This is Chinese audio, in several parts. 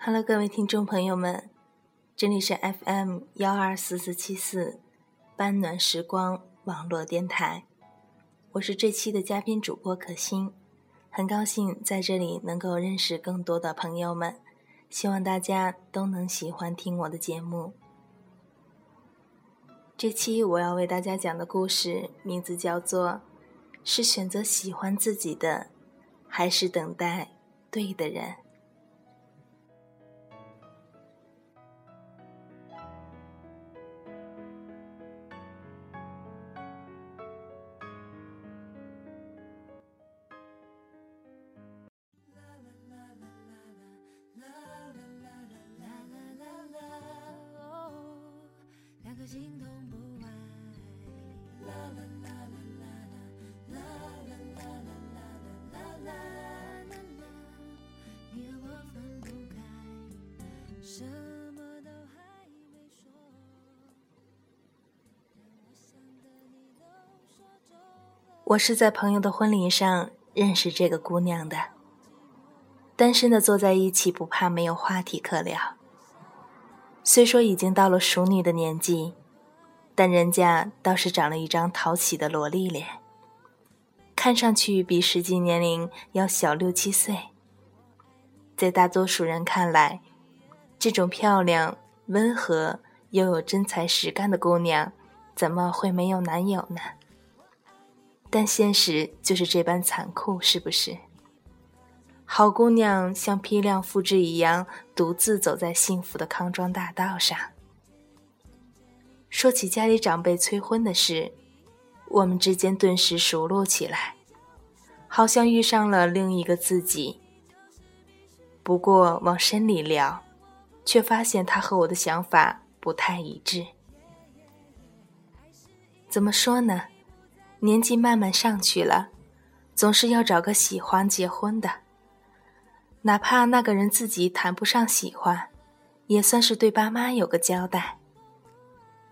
Hello，各位听众朋友们，这里是 FM 幺二四四七四半暖时光网络电台，我是这期的嘉宾主播可心，很高兴在这里能够认识更多的朋友们，希望大家都能喜欢听我的节目。这期我要为大家讲的故事名字叫做：是选择喜欢自己的，还是等待对的人？我是在朋友的婚礼上认识这个姑娘的，单身的坐在一起不怕没有话题可聊。虽说已经到了熟女的年纪，但人家倒是长了一张讨喜的萝莉脸，看上去比实际年龄要小六七岁。在大多数人看来，这种漂亮、温和又有真才实干的姑娘，怎么会没有男友呢？但现实就是这般残酷，是不是？好姑娘像批量复制一样，独自走在幸福的康庄大道上。说起家里长辈催婚的事，我们之间顿时熟络起来，好像遇上了另一个自己。不过往深里聊，却发现他和我的想法不太一致。怎么说呢？年纪慢慢上去了，总是要找个喜欢结婚的，哪怕那个人自己谈不上喜欢，也算是对爸妈有个交代。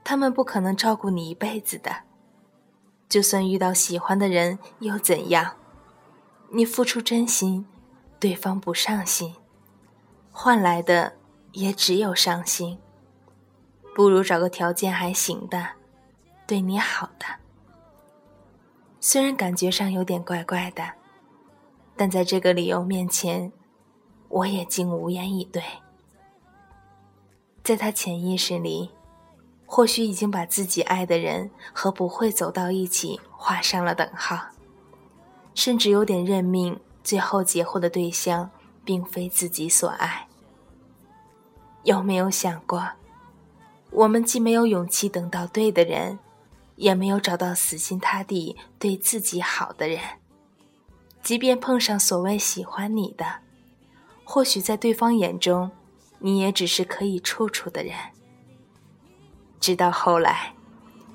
他们不可能照顾你一辈子的，就算遇到喜欢的人又怎样？你付出真心，对方不上心，换来的也只有伤心。不如找个条件还行的，对你好的。虽然感觉上有点怪怪的，但在这个理由面前，我也竟无言以对。在他潜意识里，或许已经把自己爱的人和不会走到一起画上了等号，甚至有点认命，最后结婚的对象并非自己所爱。有没有想过，我们既没有勇气等到对的人？也没有找到死心塌地对自己好的人，即便碰上所谓喜欢你的，或许在对方眼中，你也只是可以处处的人。直到后来，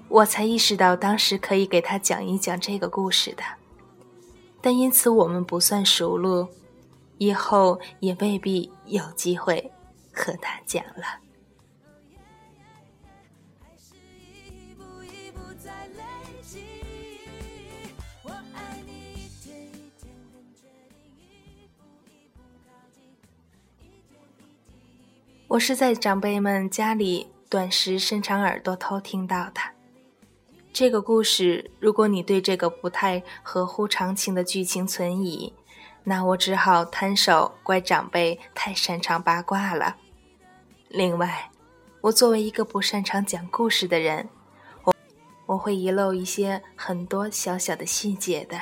我才意识到当时可以给他讲一讲这个故事的，但因此我们不算熟路，以后也未必有机会和他讲了。我是在长辈们家里短时伸长耳朵偷听到的这个故事。如果你对这个不太合乎常情的剧情存疑，那我只好摊手，怪长辈太擅长八卦了。另外，我作为一个不擅长讲故事的人，我我会遗漏一些很多小小的细节的。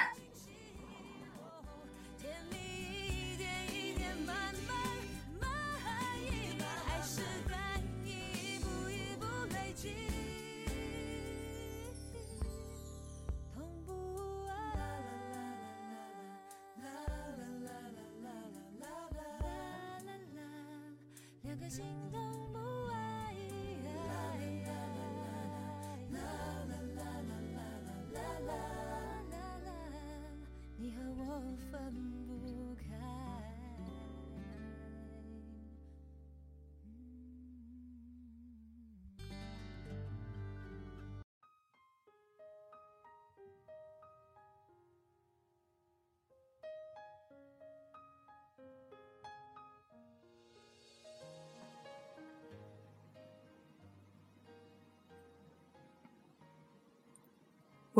心。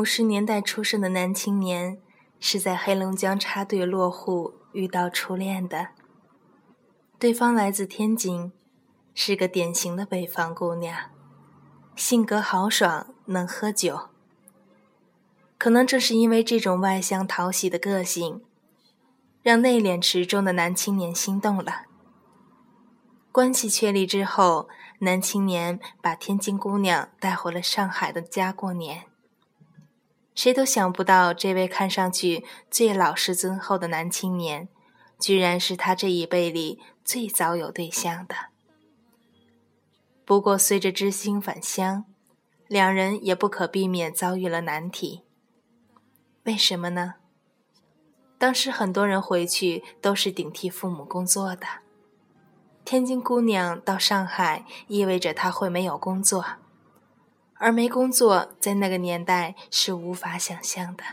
五十年代出生的男青年，是在黑龙江插队落户遇到初恋的。对方来自天津，是个典型的北方姑娘，性格豪爽，能喝酒。可能正是因为这种外向讨喜的个性，让内敛持重的男青年心动了。关系确立之后，男青年把天津姑娘带回了上海的家过年。谁都想不到，这位看上去最老实尊厚的男青年，居然是他这一辈里最早有对象的。不过，随着知青返乡，两人也不可避免遭遇了难题。为什么呢？当时很多人回去都是顶替父母工作的，天津姑娘到上海，意味着她会没有工作。而没工作，在那个年代是无法想象的。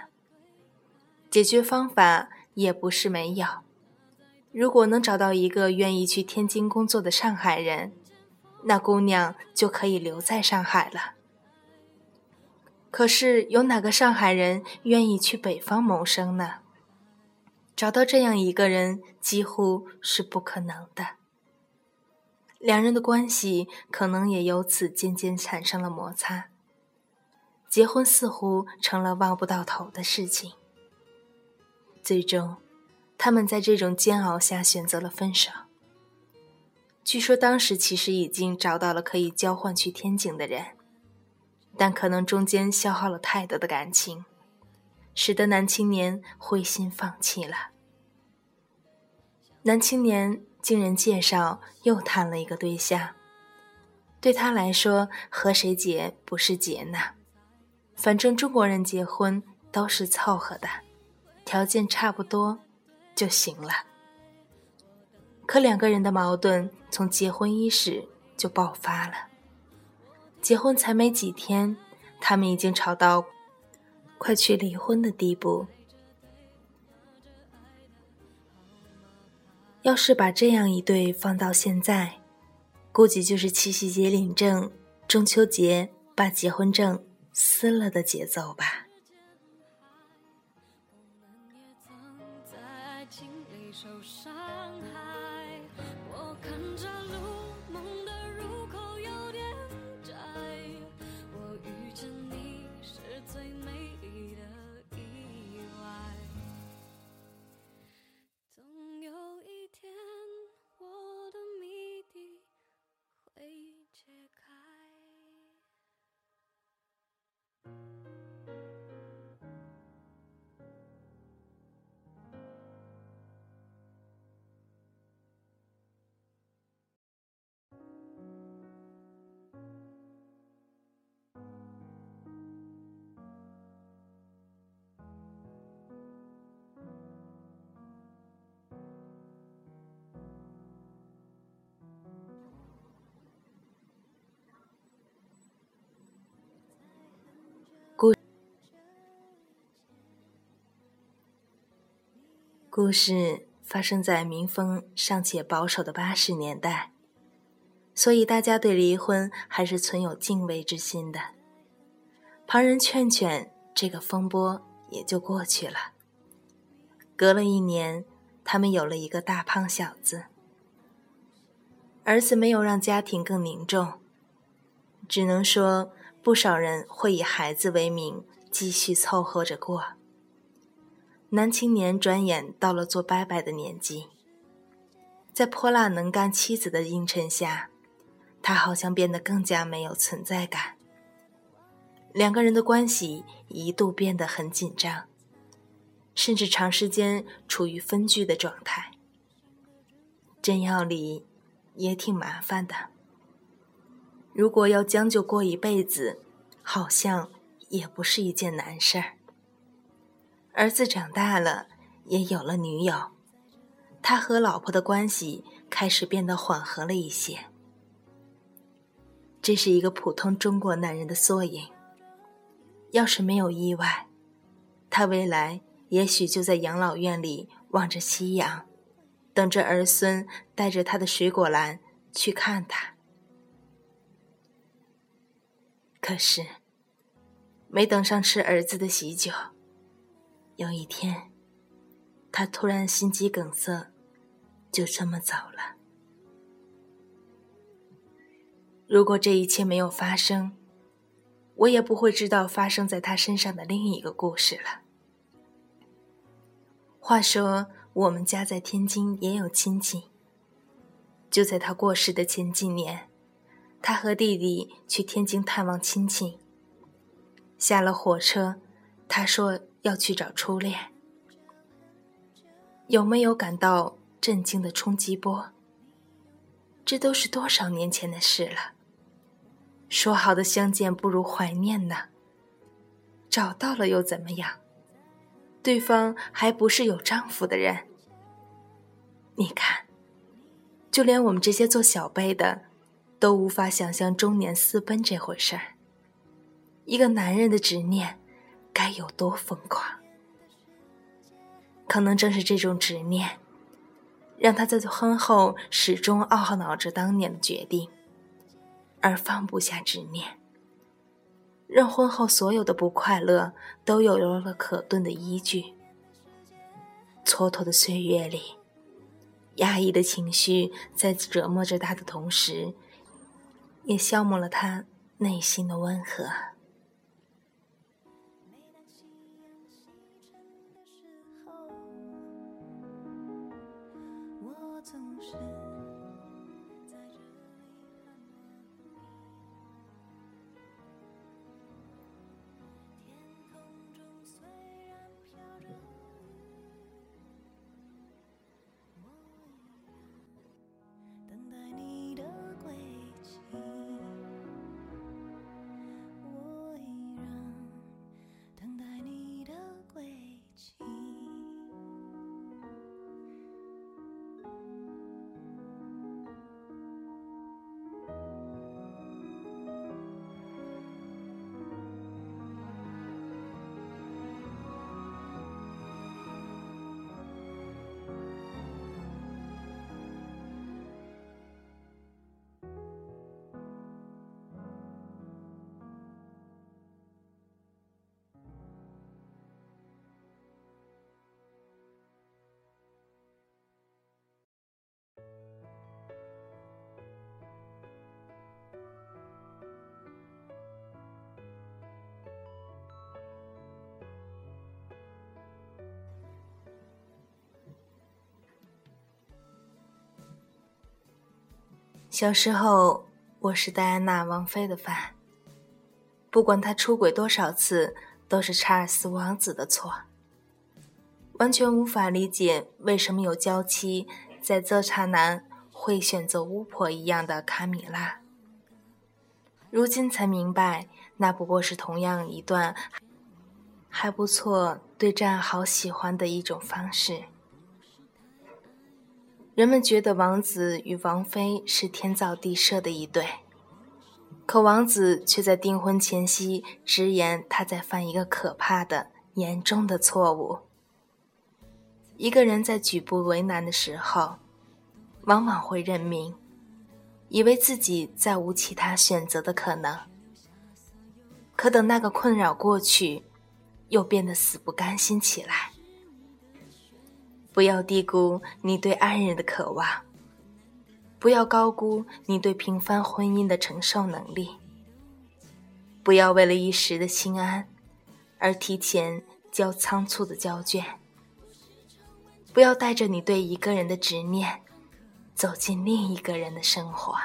解决方法也不是没有，如果能找到一个愿意去天津工作的上海人，那姑娘就可以留在上海了。可是，有哪个上海人愿意去北方谋生呢？找到这样一个人，几乎是不可能的。两人的关系可能也由此渐渐产生了摩擦，结婚似乎成了望不到头的事情。最终，他们在这种煎熬下选择了分手。据说当时其实已经找到了可以交换去天津的人，但可能中间消耗了太多的感情，使得男青年灰心放弃了。男青年。经人介绍，又谈了一个对象。对他来说，和谁结不是结呢？反正中国人结婚都是凑合的，条件差不多就行了。可两个人的矛盾从结婚伊始就爆发了。结婚才没几天，他们已经吵到快去离婚的地步。要是把这样一对放到现在，估计就是七夕节领证、中秋节把结婚证撕了的节奏吧。受伤害，我看着如梦的如故事发生在民风尚且保守的八十年代，所以大家对离婚还是存有敬畏之心的。旁人劝劝，这个风波也就过去了。隔了一年，他们有了一个大胖小子。儿子没有让家庭更凝重，只能说不少人会以孩子为名继续凑合着过。男青年转眼到了做伯伯的年纪，在泼辣能干妻子的映衬下，他好像变得更加没有存在感。两个人的关系一度变得很紧张，甚至长时间处于分居的状态。真要离，也挺麻烦的。如果要将就过一辈子，好像也不是一件难事儿。儿子长大了，也有了女友，他和老婆的关系开始变得缓和了一些。这是一个普通中国男人的缩影。要是没有意外，他未来也许就在养老院里望着夕阳，等着儿孙带着他的水果篮去看他。可是，没等上吃儿子的喜酒，有一天，他突然心肌梗塞，就这么走了。如果这一切没有发生，我也不会知道发生在他身上的另一个故事了。话说，我们家在天津也有亲戚。就在他过世的前几年，他和弟弟去天津探望亲戚。下了火车，他说要去找初恋。有没有感到震惊的冲击波？这都是多少年前的事了。说好的相见不如怀念呢？找到了又怎么样？对方还不是有丈夫的人。你看，就连我们这些做小辈的，都无法想象中年私奔这回事儿。一个男人的执念，该有多疯狂？可能正是这种执念，让他在婚后始终懊恼着当年的决定。而放不下执念，让婚后所有的不快乐都有了可顿的依据。蹉跎的岁月里，压抑的情绪在折磨着他的同时，也消磨了他内心的温和。小时候，我是戴安娜王妃的范。不管她出轨多少次，都是查尔斯王子的错。完全无法理解为什么有娇妻在这刹那会选择巫婆一样的卡米拉。如今才明白，那不过是同样一段还不错、对战好喜欢的一种方式。人们觉得王子与王妃是天造地设的一对，可王子却在订婚前夕直言他在犯一个可怕的、严重的错误。一个人在举步为难的时候，往往会认命，以为自己再无其他选择的可能。可等那个困扰过去，又变得死不甘心起来。不要低估你对爱人的渴望，不要高估你对平凡婚姻的承受能力。不要为了一时的心安，而提前交仓促的交卷。不要带着你对一个人的执念，走进另一个人的生活。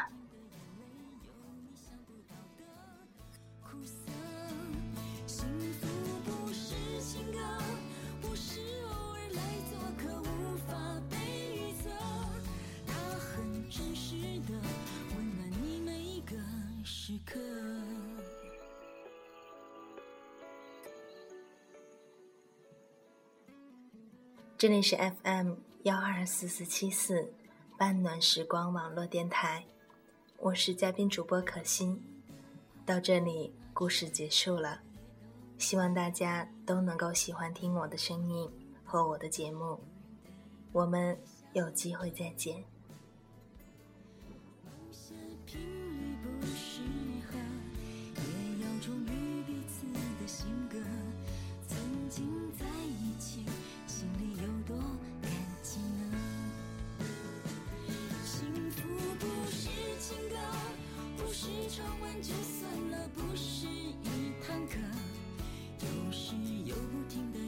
这里是 FM 幺二四四七四半暖时光网络电台，我是嘉宾主播可心。到这里，故事结束了，希望大家都能够喜欢听我的声音和我的节目。我们有机会再见。唱完就算了，不是一堂课，有时又不停的。